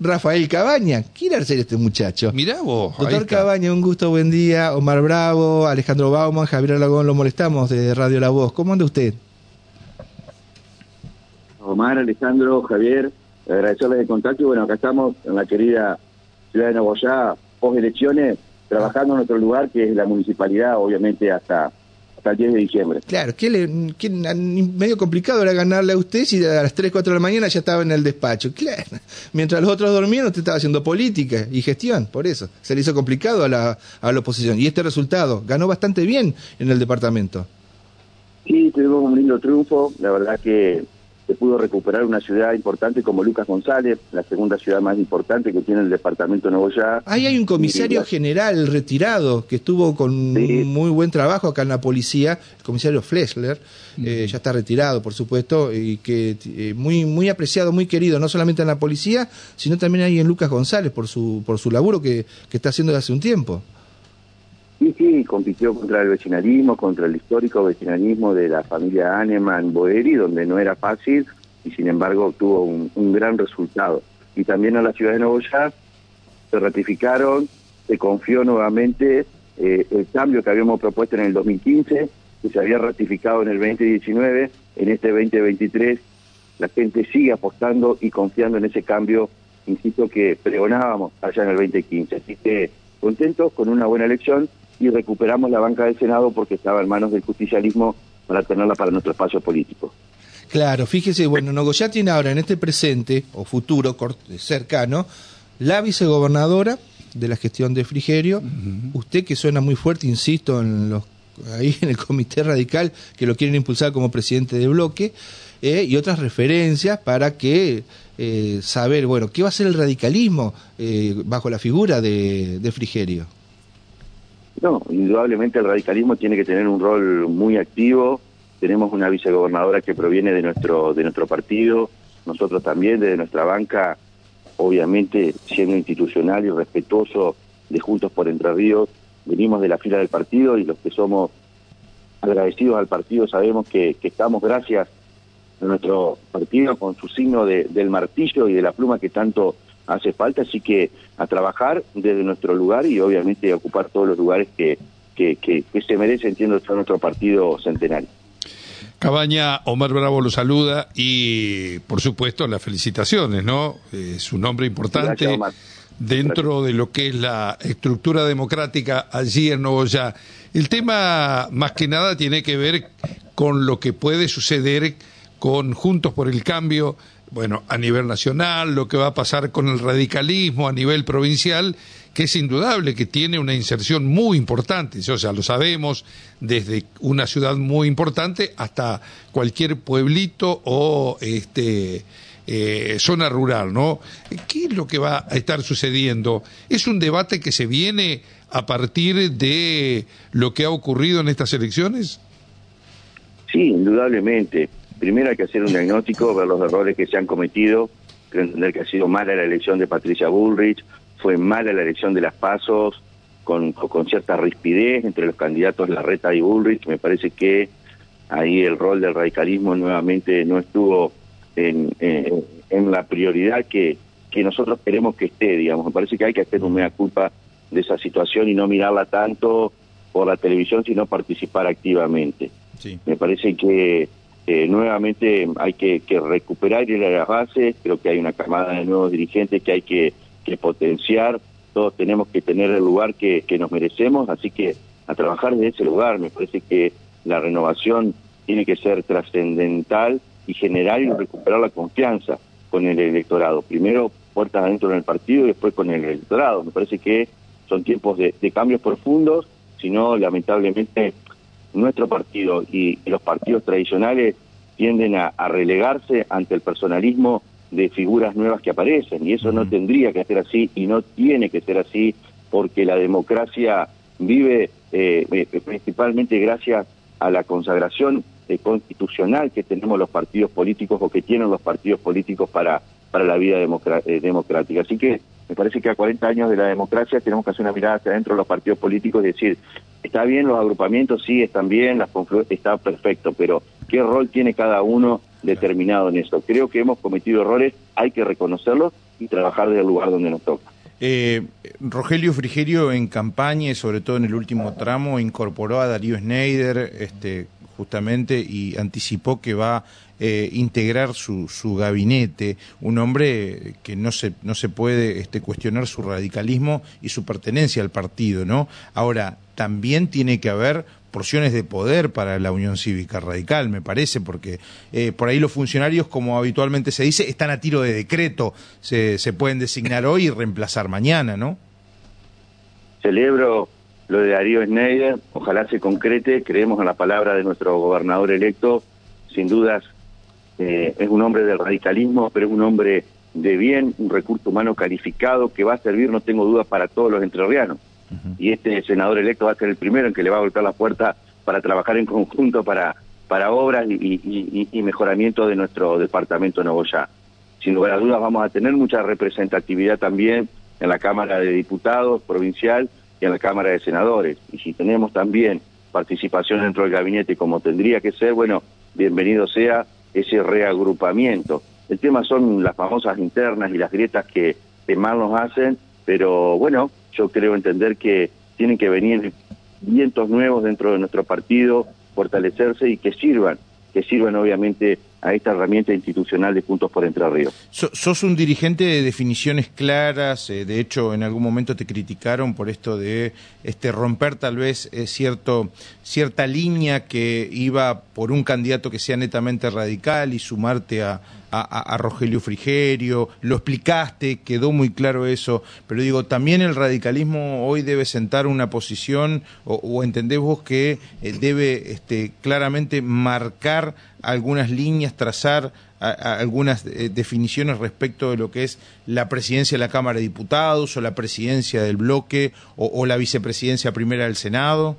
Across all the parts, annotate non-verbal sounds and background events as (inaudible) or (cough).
Rafael Cabaña. ¿Quién era ser este muchacho? Mirá vos. Doctor. Cabaña, un gusto, buen día. Omar Bravo, Alejandro Bauman, Javier Alagón, lo molestamos de Radio La Voz. ¿Cómo anda usted? Omar, Alejandro, Javier, agradecerles el contacto y bueno, acá estamos en la querida ciudad de Nogoyá, post elecciones, trabajando en nuestro lugar que es la municipalidad, obviamente hasta, hasta el 10 de diciembre. Claro, que le, que medio complicado era ganarle a usted si a las 3, 4 de la mañana ya estaba en el despacho. Claro, (laughs) mientras los otros dormían usted estaba haciendo política y gestión, por eso. Se le hizo complicado a la, a la oposición. Y este resultado, ganó bastante bien en el departamento. Sí, tuvimos un lindo triunfo, la verdad que se pudo recuperar una ciudad importante como Lucas González, la segunda ciudad más importante que tiene el departamento de Nogoyá. Ahí hay un comisario general retirado que estuvo con Sí. muy buen trabajo acá en la policía, el comisario Flesler, eh, ya está retirado, por supuesto, y que eh, muy muy apreciado, muy querido, no solamente en la policía, sino también ahí en Lucas González por su por su laburo que, que está haciendo desde hace un tiempo. Sí, compitió contra el vecinalismo, contra el histórico vecinalismo de la familia Aneman Boeri, donde no era fácil y sin embargo obtuvo un, gran resultado. Y también a la ciudad de Nogoyá se ratificaron, se confió nuevamente eh, el cambio que habíamos propuesto en el 2015, que se había ratificado en el 2019, en este 2023 la gente sigue apostando y confiando en ese cambio, insisto, que pregonábamos allá en el 2015. Así que contentos con una buena elección y recuperamos la banca del Senado porque estaba en manos del justicialismo para tenerla para nuestro espacio político. Claro, fíjese, bueno, Nogoyá tiene ahora en este presente o futuro cercano la vicegobernadora de la gestión de Frigerio, usted que suena muy fuerte, insisto, en los ahí en el comité radical que lo quieren impulsar como presidente de bloque eh, y otras referencias para que eh, saber, bueno, qué va a ser el radicalismo eh, bajo la figura de, de Frigerio. No, indudablemente el radicalismo tiene que tener un rol muy activo. Tenemos una vicegobernadora que proviene de nuestro de nuestro partido, nosotros también desde nuestra banca, obviamente siendo institucional y respetuoso de Juntos por Entre Ríos, venimos de la fila del partido y los que somos agradecidos al partido sabemos que, estamos gracias a nuestro partido con su signo de- del martillo y de la pluma que tanto hace falta, así que a trabajar desde nuestro lugar y obviamente a ocupar todos los lugares que, que, que, que se merece, entiendo, todo nuestro partido centenario. Cabaña, Omar Bravo lo saluda y, por supuesto, las felicitaciones, ¿no? Es un nombre importante Gracias, dentro de lo que es la estructura democrática allí en Nogoyá. El tema, más que nada, tiene que ver con lo que puede suceder con Juntos por el Cambio, bueno, a nivel nacional, lo que va a pasar con el radicalismo a nivel provincial, que es indudable que tiene una inserción muy importante, o sea, lo sabemos, desde una ciudad muy importante hasta cualquier pueblito o este eh, zona rural, ¿no? ¿Qué es lo que va a estar sucediendo? ¿Es un debate que se viene a partir de lo que ha ocurrido en estas elecciones? Sí, indudablemente. Primero hay que hacer un diagnóstico, ver los errores que se han cometido, creo entender que ha sido mala la elección de Patricia Bullrich, fue mala la elección de las Pasos, con, con cierta rispidez entre los candidatos Larreta y Bullrich. Me parece que ahí el rol del radicalismo nuevamente no estuvo en, en, en la prioridad que, que nosotros queremos que esté, digamos. Me parece que hay que hacer un mea culpa de esa situación y no mirarla tanto por la televisión, sino participar activamente. Sí. Me parece que eh, nuevamente hay que, recuperar y ir a las bases. Creo que hay una camada de nuevos dirigentes que hay que, potenciar. Todos tenemos que tener el lugar que, nos merecemos, así que a trabajar desde ese lugar. Me parece que la renovación tiene que ser trascendental y generar y recuperar la confianza con el electorado. Primero puertas adentro en el partido y después con el electorado. Me parece que son tiempos de, de cambios profundos, si no, lamentablemente, nuestro partido y los partidos tradicionales tienden a, a, relegarse ante el personalismo de figuras nuevas que aparecen y eso no tendría que ser así y no tiene que ser así porque la democracia vive eh, principalmente gracias a la consagración eh, constitucional que tenemos los partidos políticos o que tienen los partidos políticos para, para la vida eh, democrática. Así que me parece que a 40 años de la democracia tenemos que hacer una mirada hacia adentro de los partidos políticos y decir, está bien los agrupamientos, sí, están bien, las está perfecto, pero ¿qué rol tiene cada uno determinado en eso? Creo que hemos cometido errores, hay que reconocerlos y trabajar desde el lugar donde nos toca. Eh, Rogelio Frigerio en campaña sobre todo en el último tramo incorporó a Darío Schneider este, justamente y anticipó que va a eh, integrar su, su, gabinete, un hombre que no se, no se puede este, cuestionar su radicalismo y su pertenencia al partido, ¿no? Ahora, también tiene que haber porciones de poder para la Unión Cívica Radical, me parece, porque eh, por ahí los funcionarios, como habitualmente se dice, están a tiro de decreto, se, se pueden designar hoy y reemplazar mañana, ¿no? Celebro lo de Darío Schneider, ojalá se concrete, creemos en la palabra de nuestro gobernador electo, sin dudas eh, es un hombre del radicalismo, pero es un hombre de bien, un recurso humano calificado que va a servir, no tengo dudas, para todos los entrerrianos y este senador electo va a ser el primero en que le va a golpear la puerta para trabajar en conjunto para, para obras y, y, mejoramiento de nuestro departamento de Nogoyá. Sin lugar a dudas vamos a tener mucha representatividad también en la Cámara de Diputados provincial y en la Cámara de Senadores. Y si tenemos también participación dentro del gabinete como tendría que ser, bueno, bienvenido sea ese reagrupamiento. El tema son las famosas internas y las grietas que, que mal nos hacen, pero bueno, yo creo entender que tienen que venir vientos nuevos dentro de nuestro partido, fortalecerse y que sirvan, que sirvan obviamente a esta herramienta institucional de Puntos por Entre Ríos. sos un dirigente de definiciones claras, eh, de hecho en algún momento te criticaron por esto de este romper tal vez eh, cierto, cierta línea que iba por un candidato que sea netamente radical y sumarte a, a, Rogelio Frigerio, lo explicaste, quedó muy claro eso, pero digo, también el radicalismo hoy debe sentar una posición o, entendés vos que eh, debe este, claramente marcar algunas líneas, trazar algunas eh, definiciones respecto de lo que es la presidencia de la Cámara de Diputados o la presidencia del bloque o la vicepresidencia primera del Senado?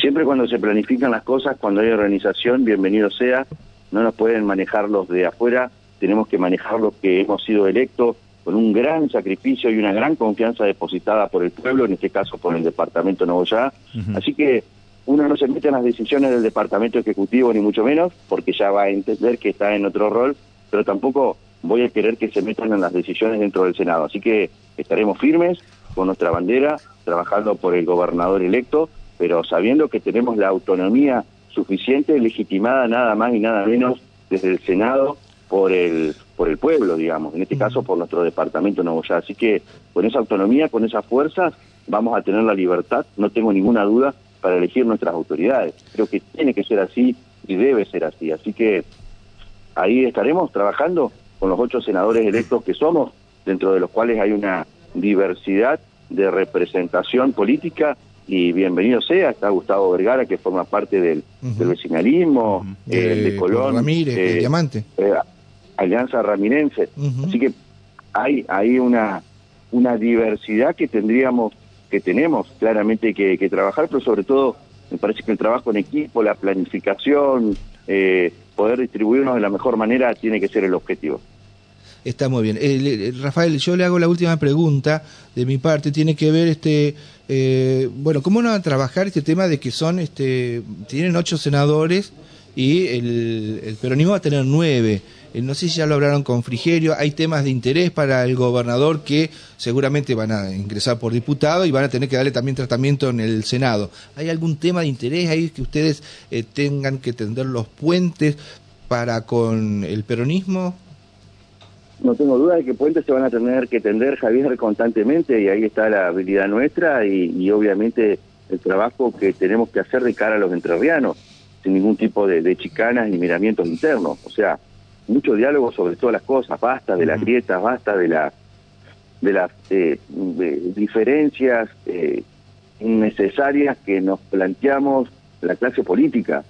Siempre cuando se planifican las cosas, cuando hay organización, bienvenido sea, no nos pueden manejar los de afuera, tenemos que manejar los que hemos sido electos con un gran sacrificio y una gran confianza depositada por el pueblo, en este caso por el Departamento de Novoyá. Así que uno no se mete en las decisiones del Departamento Ejecutivo, ni mucho menos, porque ya va a entender que está en otro rol, pero tampoco voy a querer que se metan en las decisiones dentro del Senado. Así que estaremos firmes con nuestra bandera, trabajando por el gobernador electo, pero sabiendo que tenemos la autonomía suficiente, legitimada nada más y nada menos desde el Senado por el por el pueblo, digamos, en este caso por nuestro departamento Novoya. Así que con esa autonomía, con esas fuerzas, vamos a tener la libertad, no tengo ninguna duda, para elegir nuestras autoridades. Creo que tiene que ser así y debe ser así. Así que ahí estaremos trabajando con los ocho senadores electos que somos, dentro de los cuales hay una diversidad de representación política y bienvenido sea, está Gustavo Vergara, que forma parte del, vecinalismo, eh, de Colón. Ramírez, eh, Diamante. Eh, Alianza Ramirense. Así que hay, hay una, una diversidad que tendríamos, que tenemos claramente que, trabajar, pero sobre todo me parece que el trabajo en equipo, la planificación, poder distribuirnos de la mejor manera tiene que ser el objetivo. Está muy bien. Rafael, yo le hago la última pregunta de mi parte, tiene que ver este eh, bueno, ¿cómo van a trabajar este tema de que son, este, tienen ocho senadores y el, peronismo va a tener nueve? Eh, no sé si ya lo hablaron con Frigerio, hay temas de interés para el gobernador que seguramente van a ingresar por diputado y van a tener que darle también tratamiento en el Senado. ¿Hay algún tema de interés ahí que ustedes eh, tengan que tender los puentes para con el peronismo? No tengo duda de que puentes se van a tener que tender, Javier, constantemente, y ahí está la habilidad nuestra y, obviamente el trabajo que tenemos que hacer de cara a los entrerrianos, sin ningún tipo de, chicanas ni miramientos internos. O sea, mucho diálogo sobre todas las cosas, basta de las grietas, basta de, la, de las eh, diferencias eh, innecesarias que nos planteamos la clase política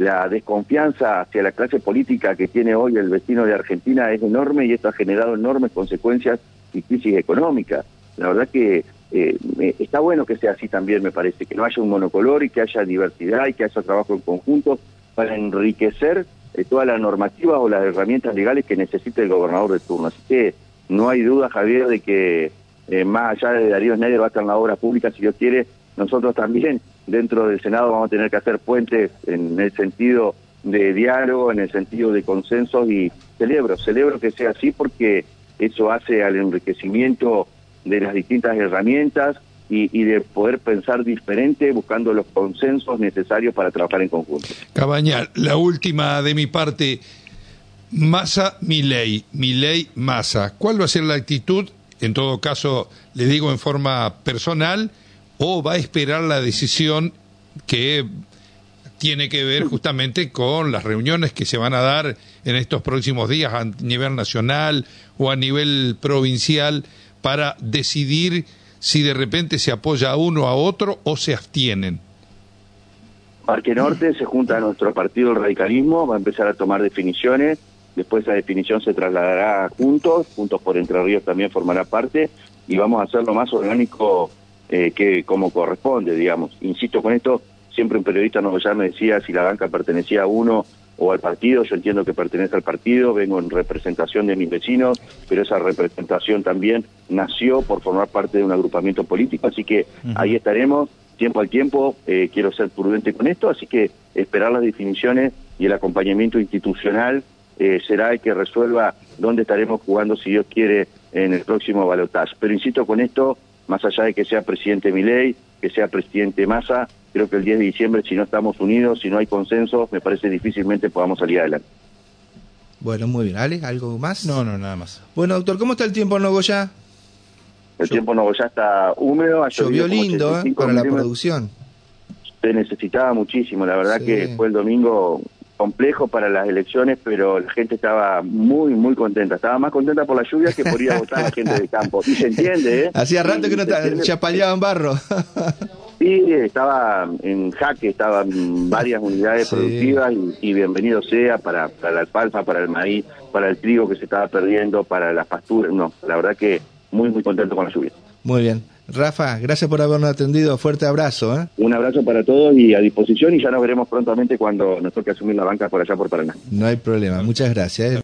la desconfianza hacia la clase política que tiene hoy el vecino de Argentina es enorme y esto ha generado enormes consecuencias y crisis económica. La verdad que eh, está bueno que sea así también, me parece, que no haya un monocolor y que haya diversidad y que haya trabajo en conjunto para enriquecer eh, toda la normativa o las herramientas legales que necesite el gobernador de turno. Así que no hay duda, Javier, de que eh, más allá de Darío Schneider va a estar en la obra pública, si Dios quiere, nosotros también dentro del Senado vamos a tener que hacer puentes en el sentido de diálogo, en el sentido de consensos y celebro, celebro que sea así porque eso hace al enriquecimiento de las distintas herramientas y, de poder pensar diferente buscando los consensos necesarios para trabajar en conjunto. Cabaña, la última de mi parte, Massa, mi ley, mi ley, Massa. ¿Cuál va a ser la actitud? En todo caso, le digo en forma personal, o va a esperar la decisión que tiene que ver justamente con las reuniones que se van a dar en estos próximos días a nivel nacional o a nivel provincial para decidir si de repente se apoya a uno a otro o se abstienen. Parque Norte se junta a nuestro partido el radicalismo, va a empezar a tomar definiciones, después esa definición se trasladará juntos, juntos por Entre Ríos también formará parte y vamos a hacerlo más orgánico eh, que como corresponde, digamos. Insisto con esto, siempre un periodista nos ya me decía si la banca pertenecía a uno o al partido, yo entiendo que pertenece al partido, vengo en representación de mis vecinos, pero esa representación también nació por formar parte de un agrupamiento político, así que ahí estaremos, tiempo al tiempo, eh, quiero ser prudente con esto, así que esperar las definiciones y el acompañamiento institucional eh, será el que resuelva dónde estaremos jugando, si Dios quiere, en el próximo balotaje. Pero insisto con esto, más allá de que sea presidente Milei, que sea presidente Massa, creo que el 10 de diciembre, si no estamos unidos, si no hay consenso, me parece difícilmente podamos salir adelante. Bueno, muy bien. ¿Ale? ¿Algo más? No, no, nada más. Bueno, doctor, ¿cómo está el tiempo en Nogoyá? El tiempo en Nogoyá está húmedo. Llovió lindo, ¿eh? Para la producción. Se necesitaba muchísimo. La verdad que fue el domingo complejo para las elecciones, pero la gente estaba muy, muy contenta. Estaba más contenta por la lluvia que por ir a votar a la gente del campo. Y se entiende, ¿eh? (laughs) Hacía rato que no chapaleaban barro. (laughs) Sí, estaba en jaque, estaban varias unidades productivas y, bienvenido sea para, para la alfalfa, para el maíz, para el trigo que se estaba perdiendo, para las pasturas. No, la verdad que muy, muy contento con la lluvia. Muy bien. Rafa, gracias por habernos atendido. Fuerte abrazo. ¿eh? Un abrazo para todos y a disposición y ya nos veremos prontamente cuando nos toque asumir la banca por allá por Paraná. No hay problema. Muchas gracias. ¿eh?